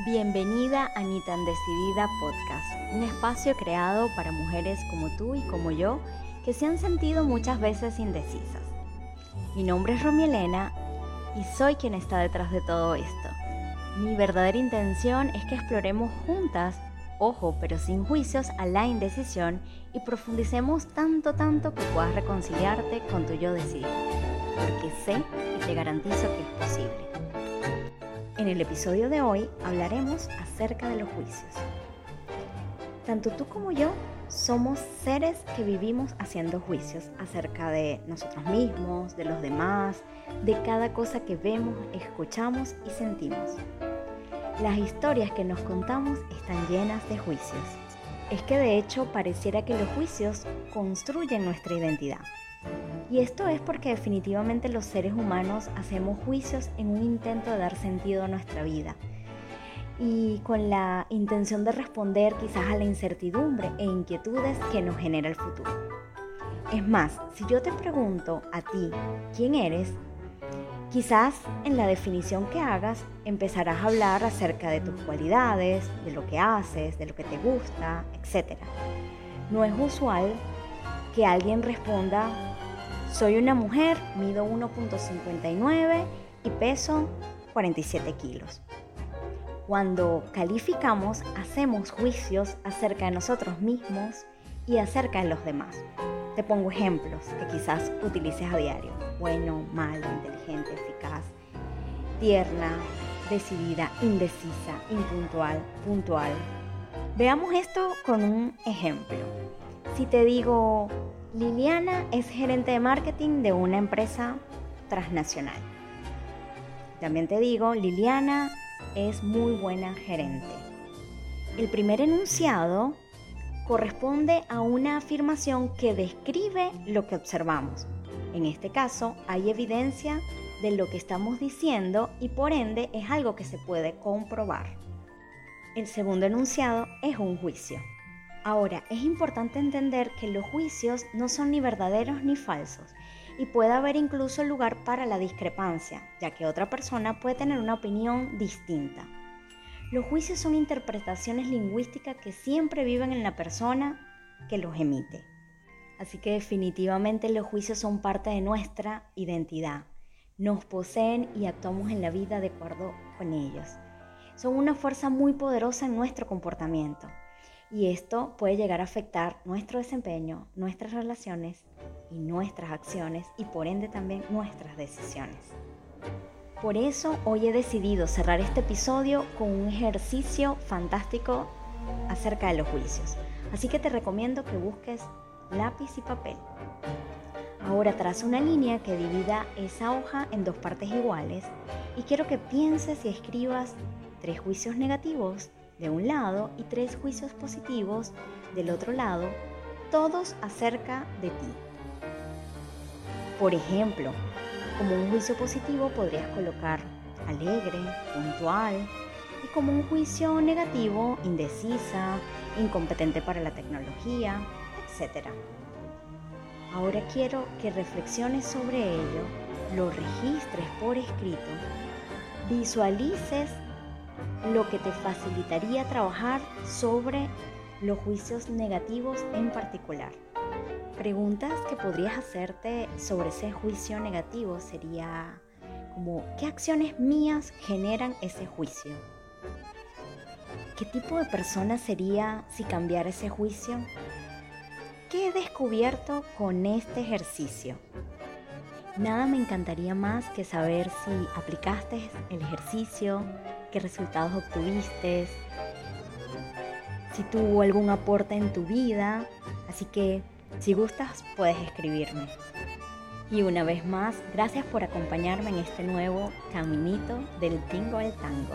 Bienvenida a Ni tan Decidida Podcast, un espacio creado para mujeres como tú y como yo que se han sentido muchas veces indecisas. Mi nombre es Romy Elena y soy quien está detrás de todo esto. Mi verdadera intención es que exploremos juntas, ojo, pero sin juicios, a la indecisión y profundicemos tanto, tanto que puedas reconciliarte con tu yo decidido, porque sé y te garantizo que es posible. En el episodio de hoy hablaremos acerca de los juicios. Tanto tú como yo somos seres que vivimos haciendo juicios acerca de nosotros mismos, de los demás, de cada cosa que vemos, escuchamos y sentimos. Las historias que nos contamos están llenas de juicios. Es que de hecho pareciera que los juicios construyen nuestra identidad. Y esto es porque definitivamente los seres humanos hacemos juicios en un intento de dar sentido a nuestra vida y con la intención de responder quizás a la incertidumbre e inquietudes que nos genera el futuro. Es más, si yo te pregunto a ti quién eres, quizás en la definición que hagas empezarás a hablar acerca de tus cualidades, de lo que haces, de lo que te gusta, etc. No es usual que alguien responda soy una mujer, mido 1.59 y peso 47 kilos. Cuando calificamos, hacemos juicios acerca de nosotros mismos y acerca de los demás. Te pongo ejemplos que quizás utilices a diario. Bueno, malo, inteligente, eficaz, tierna, decidida, indecisa, impuntual, puntual. Veamos esto con un ejemplo. Si te digo, Liliana es gerente de marketing de una empresa transnacional. También te digo, Liliana es muy buena gerente. El primer enunciado corresponde a una afirmación que describe lo que observamos. En este caso, hay evidencia de lo que estamos diciendo y por ende es algo que se puede comprobar. El segundo enunciado es un juicio. Ahora, es importante entender que los juicios no son ni verdaderos ni falsos y puede haber incluso lugar para la discrepancia, ya que otra persona puede tener una opinión distinta. Los juicios son interpretaciones lingüísticas que siempre viven en la persona que los emite. Así que definitivamente los juicios son parte de nuestra identidad. Nos poseen y actuamos en la vida de acuerdo con ellos. Son una fuerza muy poderosa en nuestro comportamiento y esto puede llegar a afectar nuestro desempeño, nuestras relaciones y nuestras acciones y por ende también nuestras decisiones. Por eso hoy he decidido cerrar este episodio con un ejercicio fantástico acerca de los juicios. Así que te recomiendo que busques lápiz y papel. Ahora traza una línea que divida esa hoja en dos partes iguales y quiero que pienses y escribas tres juicios negativos de un lado y tres juicios positivos del otro lado, todos acerca de ti. Por ejemplo, como un juicio positivo podrías colocar alegre, puntual, y como un juicio negativo, indecisa, incompetente para la tecnología, etc. Ahora quiero que reflexiones sobre ello, lo registres por escrito, visualices lo que te facilitaría trabajar sobre los juicios negativos en particular. Preguntas que podrías hacerte sobre ese juicio negativo sería como, ¿qué acciones mías generan ese juicio? ¿Qué tipo de persona sería si cambiara ese juicio? ¿Qué he descubierto con este ejercicio? Nada me encantaría más que saber si aplicaste el ejercicio, qué resultados obtuviste, si tuvo algún aporte en tu vida. Así que si gustas puedes escribirme. Y una vez más, gracias por acompañarme en este nuevo caminito del tingo al tango.